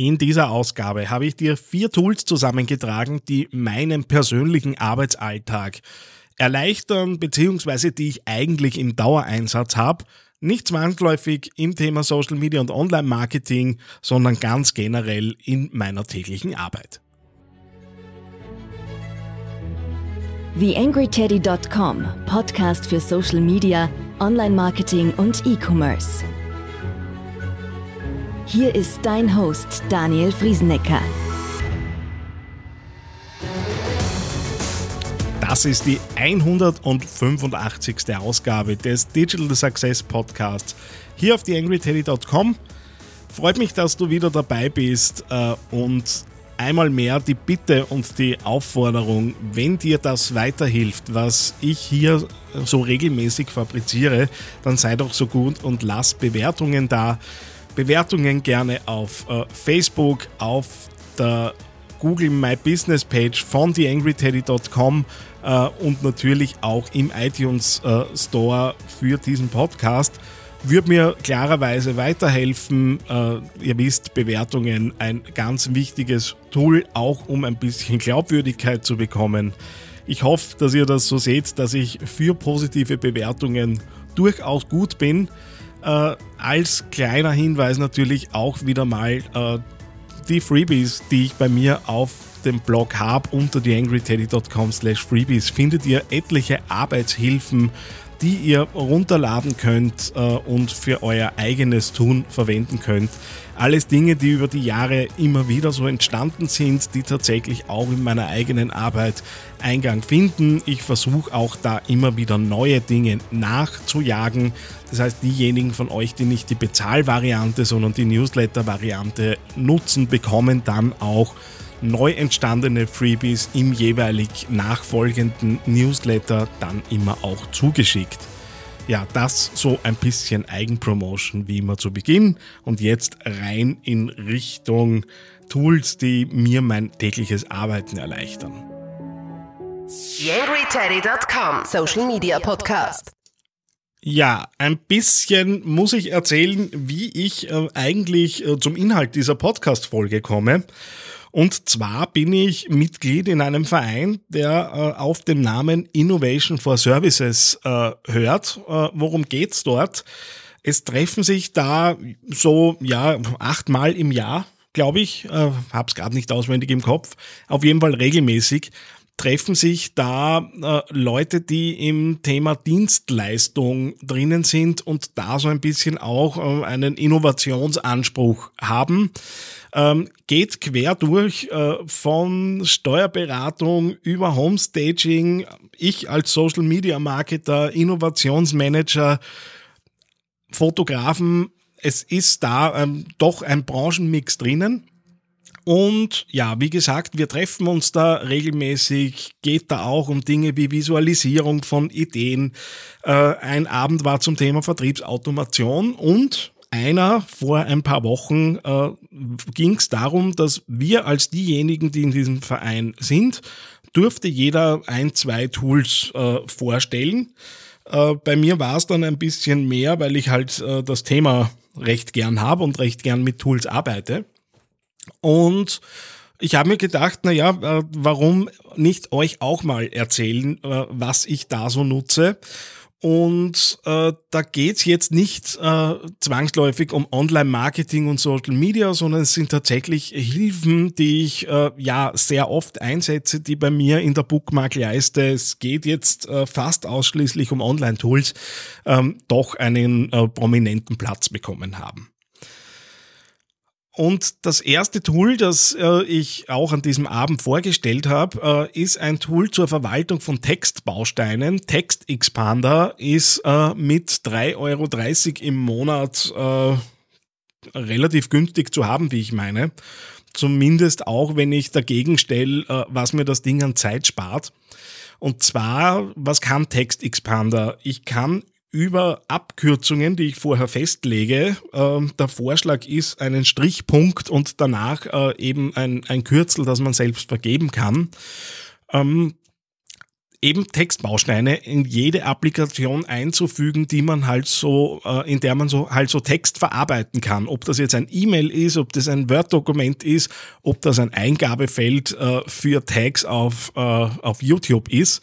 In dieser Ausgabe habe ich dir vier Tools zusammengetragen, die meinen persönlichen Arbeitsalltag erleichtern, beziehungsweise die ich eigentlich im Dauereinsatz habe. Nicht zwangsläufig im Thema Social Media und Online Marketing, sondern ganz generell in meiner täglichen Arbeit. TheAngryTeddy.com, Podcast für Social Media, Online Marketing und E-Commerce. Hier ist dein Host Daniel Friesenecker. Das ist die 185. Ausgabe des Digital Success Podcasts hier auf theangryteddy.com. Freut mich, dass du wieder dabei bist äh, und einmal mehr die Bitte und die Aufforderung, wenn dir das weiterhilft, was ich hier so regelmäßig fabriziere, dann sei doch so gut und lass Bewertungen da. Bewertungen gerne auf äh, Facebook, auf der Google My Business Page von theangryteddy.com äh, und natürlich auch im iTunes äh, Store für diesen Podcast. Würde mir klarerweise weiterhelfen. Äh, ihr wisst, Bewertungen ein ganz wichtiges Tool, auch um ein bisschen Glaubwürdigkeit zu bekommen. Ich hoffe, dass ihr das so seht, dass ich für positive Bewertungen durchaus gut bin. Äh, als kleiner Hinweis natürlich auch wieder mal äh, die Freebies, die ich bei mir auf dem Blog habe unter theangryteddy.com slash freebies findet ihr etliche Arbeitshilfen, die ihr runterladen könnt äh, und für euer eigenes Tun verwenden könnt. Alles Dinge, die über die Jahre immer wieder so entstanden sind, die tatsächlich auch in meiner eigenen Arbeit Eingang finden. Ich versuche auch da immer wieder neue Dinge nachzujagen. Das heißt, diejenigen von euch, die nicht die Bezahlvariante, sondern die Newsletter-Variante nutzen, bekommen dann auch neu entstandene Freebies im jeweilig nachfolgenden Newsletter dann immer auch zugeschickt. Ja, das so ein bisschen Eigenpromotion wie immer zu Beginn und jetzt rein in Richtung Tools, die mir mein tägliches Arbeiten erleichtern. Social Media Podcast. Ja, ein bisschen muss ich erzählen, wie ich äh, eigentlich äh, zum Inhalt dieser Podcast-Folge komme. Und zwar bin ich Mitglied in einem Verein, der äh, auf den Namen Innovation for Services hört. Worum geht's dort? Es treffen sich da so ja achtmal im Jahr, glaube ich. Hab's gerade nicht auswendig im Kopf. Auf jeden Fall regelmäßig treffen sich da äh, Leute, die im Thema Dienstleistung drinnen sind und da so ein bisschen auch äh, einen Innovationsanspruch haben. Ähm, geht quer durch äh, von Steuerberatung über Homestaging, ich als Social Media Marketer, Innovationsmanager, Fotografen. Es ist da ähm, doch ein Branchenmix drinnen. Und ja, wie gesagt, wir treffen uns da regelmäßig, geht da auch um Dinge wie Visualisierung von Ideen. Äh, ein Abend war zum Thema Vertriebsautomation und einer vor ein paar Wochen äh, ging es darum, dass wir als diejenigen, die in diesem Verein sind, durfte jeder ein, zwei Tools äh, vorstellen. Äh, bei mir war es dann ein bisschen mehr, weil ich halt äh, das Thema recht gern habe und recht gern mit Tools arbeite. Und ich habe mir gedacht, na ja, äh, warum nicht euch auch mal erzählen, äh, was ich da so nutze. Und äh, da geht's jetzt nicht äh, zwangsläufig um Online-Marketing und Social Media, sondern es sind tatsächlich Hilfen, die ich äh, ja sehr oft einsetze, die bei mir in der Bookmark-Leiste, es geht jetzt äh, fast ausschließlich um Online-Tools, ähm, doch einen äh, prominenten Platz bekommen haben. Und das erste Tool, das äh, ich auch an diesem Abend vorgestellt habe, äh, ist ein Tool zur Verwaltung von Textbausteinen. Text Expander ist äh, mit 3,30 Euro im Monat äh, relativ günstig zu haben, wie ich meine. Zumindest auch, wenn ich dagegen stelle, äh, was mir das Ding an Zeit spart. Und zwar, was kann Text Expander? Ich kann über Abkürzungen, die ich vorher festlege. Ähm, der Vorschlag ist einen Strichpunkt und danach äh, eben ein, ein Kürzel, das man selbst vergeben kann. Ähm, eben Textbausteine in jede Applikation einzufügen, die man halt so, äh, in der man so halt so Text verarbeiten kann. Ob das jetzt ein E-Mail ist, ob das ein Word-Dokument ist, ob das ein Eingabefeld äh, für Tags auf, auf YouTube ist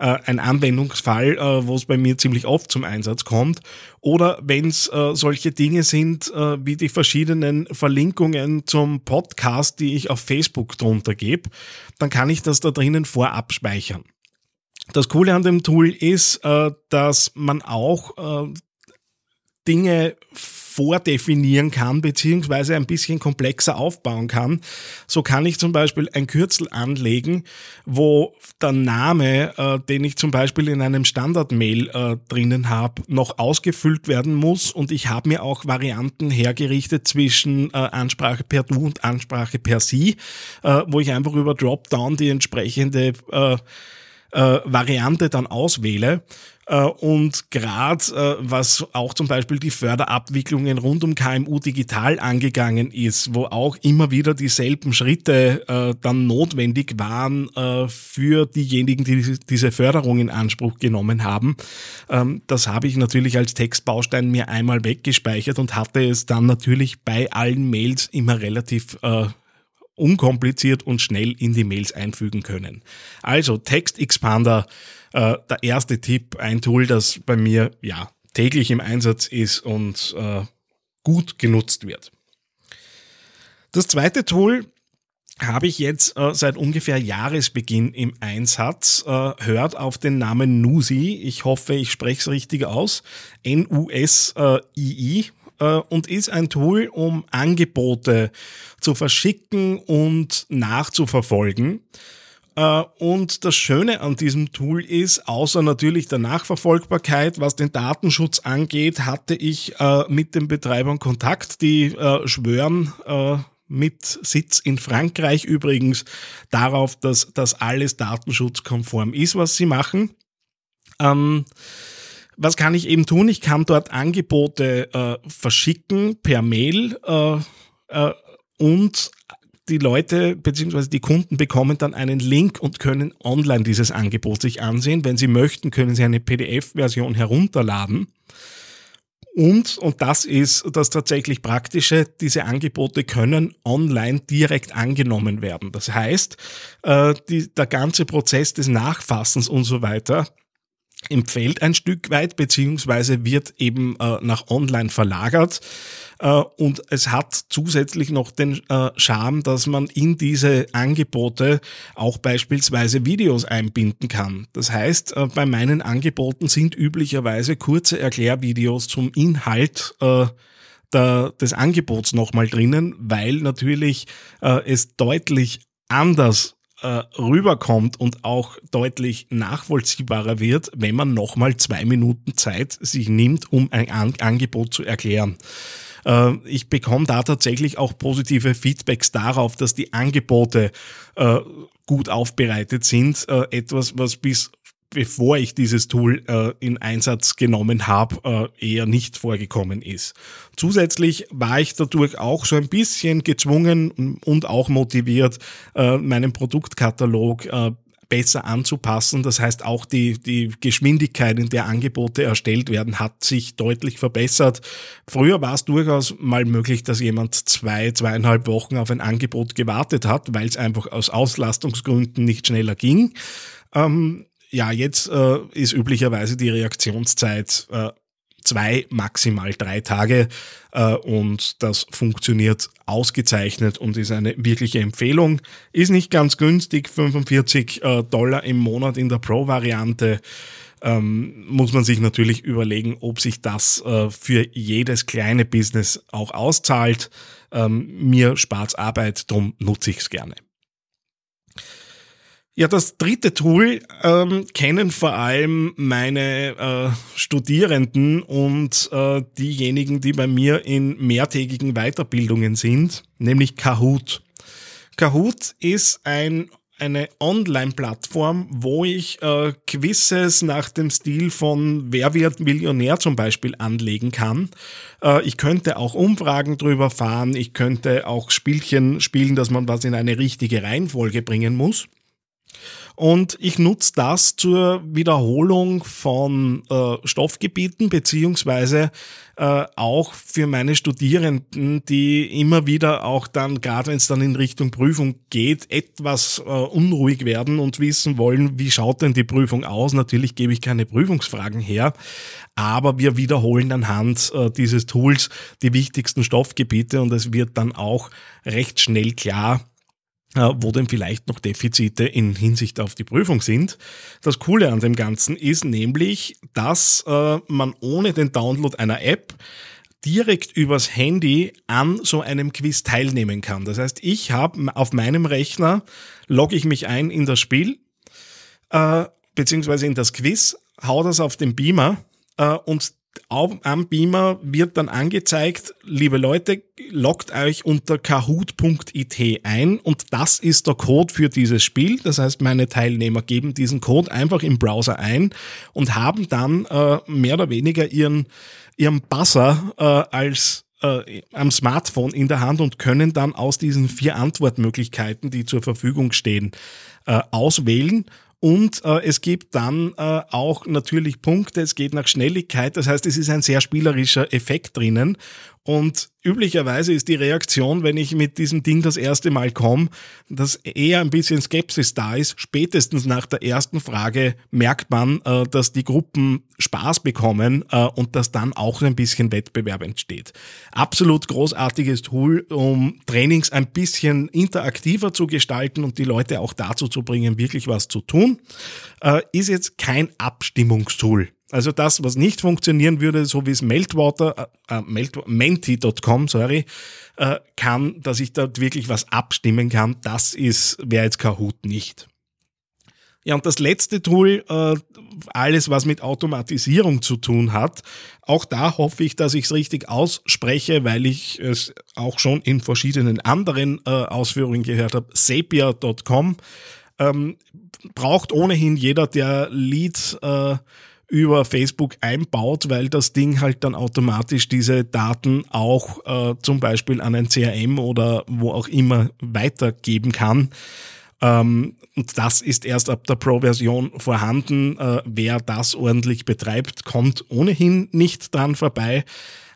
äh, ein Anwendungsfall, äh, wo es bei mir ziemlich oft zum Einsatz kommt. Oder wenn es äh, solche Dinge sind, äh, wie die verschiedenen Verlinkungen zum Podcast, die ich auf Facebook drunter gebe, dann kann ich das da drinnen vorab speichern. Das Coole an dem Tool ist, äh, dass man auch äh, Dinge vordefinieren kann, beziehungsweise ein bisschen komplexer aufbauen kann. So kann ich zum Beispiel ein Kürzel anlegen, wo der Name, äh, den ich zum Beispiel in einem Standard-Mail äh, drinnen habe, noch ausgefüllt werden muss. Und ich habe mir auch Varianten hergerichtet zwischen äh, Ansprache per Du und Ansprache per Sie, äh, wo ich einfach über Dropdown die entsprechende äh, äh, Variante dann auswähle. Äh, und gerade äh, was auch zum Beispiel die Förderabwicklungen rund um KMU digital angegangen ist, wo auch immer wieder dieselben Schritte äh, dann notwendig waren für diejenigen, die diese Förderung in Anspruch genommen haben. Ähm, das habe ich natürlich als Textbaustein mir einmal weggespeichert und hatte es dann natürlich bei allen Mails immer relativ unkompliziert und schnell in die Mails einfügen können. Also Text Expander äh, der erste Tipp, ein Tool, das bei mir ja täglich im Einsatz ist und äh, gut genutzt wird. Das zweite Tool habe ich jetzt äh, seit ungefähr Jahresbeginn im Einsatz, äh, hört auf den Namen Nusi. Ich hoffe, ich spreche es richtig aus. N-U-S-I-I. Äh, und ist ein Tool, um Angebote zu verschicken und nachzuverfolgen. Äh, und das Schöne an diesem Tool ist, außer natürlich der Nachverfolgbarkeit, was den Datenschutz angeht, hatte ich äh, mit den Betreibern Kontakt, die schwören, mit Sitz in Frankreich übrigens darauf, dass das alles datenschutzkonform ist, was sie machen. Ähm, was kann ich eben tun? Ich kann dort Angebote äh, verschicken per Mail äh, äh, und die Leute bzw. die Kunden bekommen dann einen Link und können online dieses Angebot sich ansehen. Wenn sie möchten, können sie eine PDF-Version herunterladen. Und, und das ist das tatsächlich Praktische, diese Angebote können online direkt angenommen werden. Das heißt, äh, die, der ganze Prozess des Nachfassens und so weiter empfällt ein Stück weit, beziehungsweise wird eben äh, nach online verlagert. Äh, und es hat zusätzlich noch den äh, Charme, dass man in diese Angebote auch beispielsweise Videos einbinden kann. Das heißt, äh, bei meinen Angeboten sind üblicherweise kurze Erklärvideos zum Inhalt der, des Angebots nochmal drinnen, weil natürlich es deutlich anders äh, rüberkommt und auch deutlich nachvollziehbarer wird, wenn man nochmal zwei Minuten Zeit sich nimmt, um ein An Angebot zu erklären. Äh, ich bekomme da tatsächlich auch positive Feedbacks darauf, dass die Angebote äh, gut aufbereitet sind. Äh, etwas, was bis bevor ich dieses Tool äh, in Einsatz genommen habe, äh, eher nicht vorgekommen ist. Zusätzlich war ich dadurch auch so ein bisschen gezwungen und auch motiviert, äh, meinen Produktkatalog äh, besser anzupassen. Das heißt, auch die, die Geschwindigkeit, in der Angebote erstellt werden, hat sich deutlich verbessert. Früher war es durchaus mal möglich, dass jemand zwei, zweieinhalb Wochen auf ein Angebot gewartet hat, weil es einfach aus Auslastungsgründen nicht schneller ging. Ähm, ja, jetzt äh, ist üblicherweise die Reaktionszeit äh, zwei, maximal drei Tage äh, und das funktioniert ausgezeichnet und ist eine wirkliche Empfehlung. Ist nicht ganz günstig, 45 äh, Dollar im Monat in der Pro-Variante. Ähm, muss man sich natürlich überlegen, ob sich das äh, für jedes kleine Business auch auszahlt. Ähm, mir spart Arbeit, darum nutze ich es gerne. Ja, das dritte Tool ähm, kennen vor allem meine äh, Studierenden und äh, diejenigen, die bei mir in mehrtägigen Weiterbildungen sind, nämlich Kahoot. Kahoot ist ein eine Online-Plattform, wo ich äh, Quizzes nach dem Stil von Wer wird Millionär zum Beispiel anlegen kann. Äh, ich könnte auch Umfragen drüber fahren, ich könnte auch Spielchen spielen, dass man was in eine richtige Reihenfolge bringen muss. Und ich nutze das zur Wiederholung von äh, Stoffgebieten beziehungsweise äh, auch für meine Studierenden, die immer wieder auch dann, gerade wenn es dann in Richtung Prüfung geht, etwas äh, unruhig werden und wissen wollen, wie schaut denn die Prüfung aus. Natürlich gebe ich keine Prüfungsfragen her, aber wir wiederholen anhand äh, dieses Tools die wichtigsten Stoffgebiete und es wird dann auch recht schnell klar, wo denn vielleicht noch Defizite in Hinsicht auf die Prüfung sind. Das Coole an dem Ganzen ist nämlich, dass äh, man ohne den Download einer App direkt übers Handy an so einem Quiz teilnehmen kann. Das heißt, ich habe auf meinem Rechner, logge ich mich ein in das Spiel, äh, beziehungsweise in das Quiz, hau das auf den Beamer äh, und am Beamer wird dann angezeigt, liebe Leute, loggt euch unter kahoot.it ein und das ist der Code für dieses Spiel. Das heißt, meine Teilnehmer geben diesen Code einfach im Browser ein und haben dann äh, mehr oder weniger ihren, ihren Buzzer äh, als äh, am Smartphone in der Hand und können dann aus diesen vier Antwortmöglichkeiten, die zur Verfügung stehen, äh, auswählen und äh, es gibt dann äh, auch natürlich Punkte, es geht nach Schnelligkeit, das heißt, es ist ein sehr spielerischer Effekt drinnen. Und üblicherweise ist die Reaktion, wenn ich mit diesem Ding das erste Mal komme, dass eher ein bisschen Skepsis da ist. Spätestens nach der ersten Frage merkt man, äh, dass die Gruppen Spaß bekommen äh, und dass dann auch ein bisschen Wettbewerb entsteht. Absolut großartiges Tool, um Trainings ein bisschen interaktiver zu gestalten und die Leute auch dazu zu bringen, wirklich was zu tun. Äh, ist jetzt kein Abstimmungstool. Also das, was nicht funktionieren würde, so wie es Meltwater, äh, äh menti.com, sorry, äh, kann, dass ich dort wirklich was abstimmen kann, das ist, wäre jetzt Kahoot nicht. Ja, und das letzte Tool, äh, alles was mit Automatisierung zu tun hat, auch da hoffe ich, dass ich es richtig ausspreche, weil ich es auch schon in verschiedenen anderen äh, Ausführungen gehört habe. Sapia.com ähm, braucht ohnehin jeder, der Lead äh, über Facebook einbaut, weil das Ding halt dann automatisch diese Daten auch äh, zum Beispiel an ein CRM oder wo auch immer weitergeben kann. Ähm, und das ist erst ab der Pro-Version vorhanden. Äh, wer das ordentlich betreibt, kommt ohnehin nicht dran vorbei.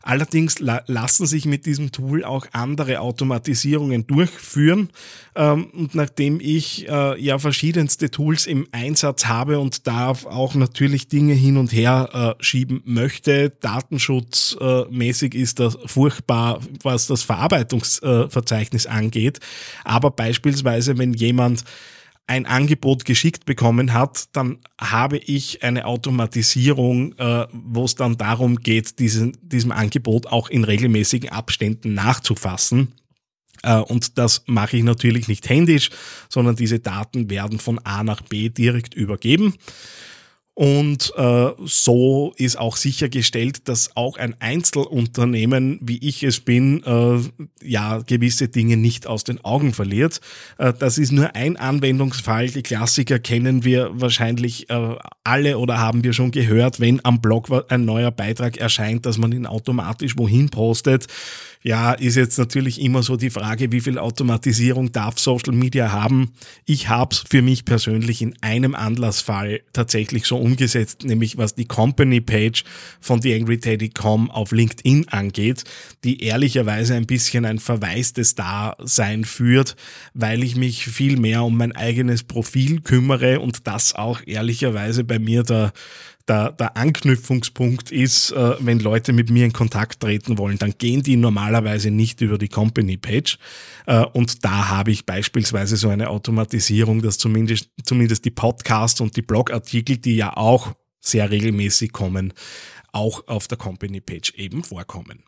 Allerdings la lassen sich mit diesem Tool auch andere Automatisierungen durchführen. Ähm, und nachdem ich äh, ja verschiedenste Tools im Einsatz habe und da auch natürlich Dinge hin und her äh, schieben möchte, datenschutzmäßig ist das furchtbar, was das Verarbeitungsverzeichnis angeht. Aber beispielsweise, wenn jemand ein Angebot geschickt bekommen hat, dann habe ich eine Automatisierung, äh, wo es dann darum geht, diesen, diesem Angebot auch in regelmäßigen Abständen nachzufassen. Äh, und das mache ich natürlich nicht händisch, sondern diese Daten werden von A nach B direkt übergeben. Und äh, so ist auch sichergestellt, dass auch ein Einzelunternehmen, wie ich es bin, äh, ja gewisse Dinge nicht aus den Augen verliert. Äh, das ist nur ein Anwendungsfall. Die Klassiker kennen wir wahrscheinlich äh, alle oder haben wir schon gehört, wenn am Blog ein neuer Beitrag erscheint, dass man ihn automatisch wohin postet. Ja, ist jetzt natürlich immer so die Frage, wie viel Automatisierung darf Social Media haben? Ich habe es für mich persönlich in einem Anlassfall tatsächlich so umgesetzt, nämlich was die Company Page von TheAngryTeddy.com auf LinkedIn angeht, die ehrlicherweise ein bisschen ein verwaistes Dasein führt, weil ich mich viel mehr um mein eigenes Profil kümmere und das auch ehrlicherweise bei mir der der, der Anknüpfungspunkt ist, äh, wenn Leute mit mir in Kontakt treten wollen, dann gehen die normalerweise nicht über die Company Page. Äh, und da habe ich beispielsweise so eine Automatisierung, dass zumindest, zumindest die Podcasts und die Blogartikel, die ja auch sehr regelmäßig kommen, auch auf der Company Page eben vorkommen.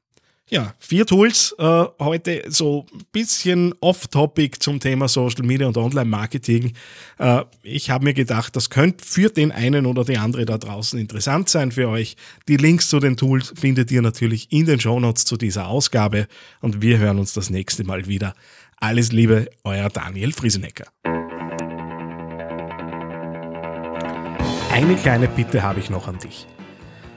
Ja, vier Tools äh, heute so ein bisschen off-topic zum Thema Social Media und Online-Marketing. Äh, ich habe mir gedacht, das könnte für den einen oder die andere da draußen interessant sein für euch. Die Links zu den Tools findet ihr natürlich in den Shownotes zu dieser Ausgabe und wir hören uns das nächste Mal wieder. Alles Liebe, euer Daniel Friesenecker. Eine kleine Bitte habe ich noch an dich.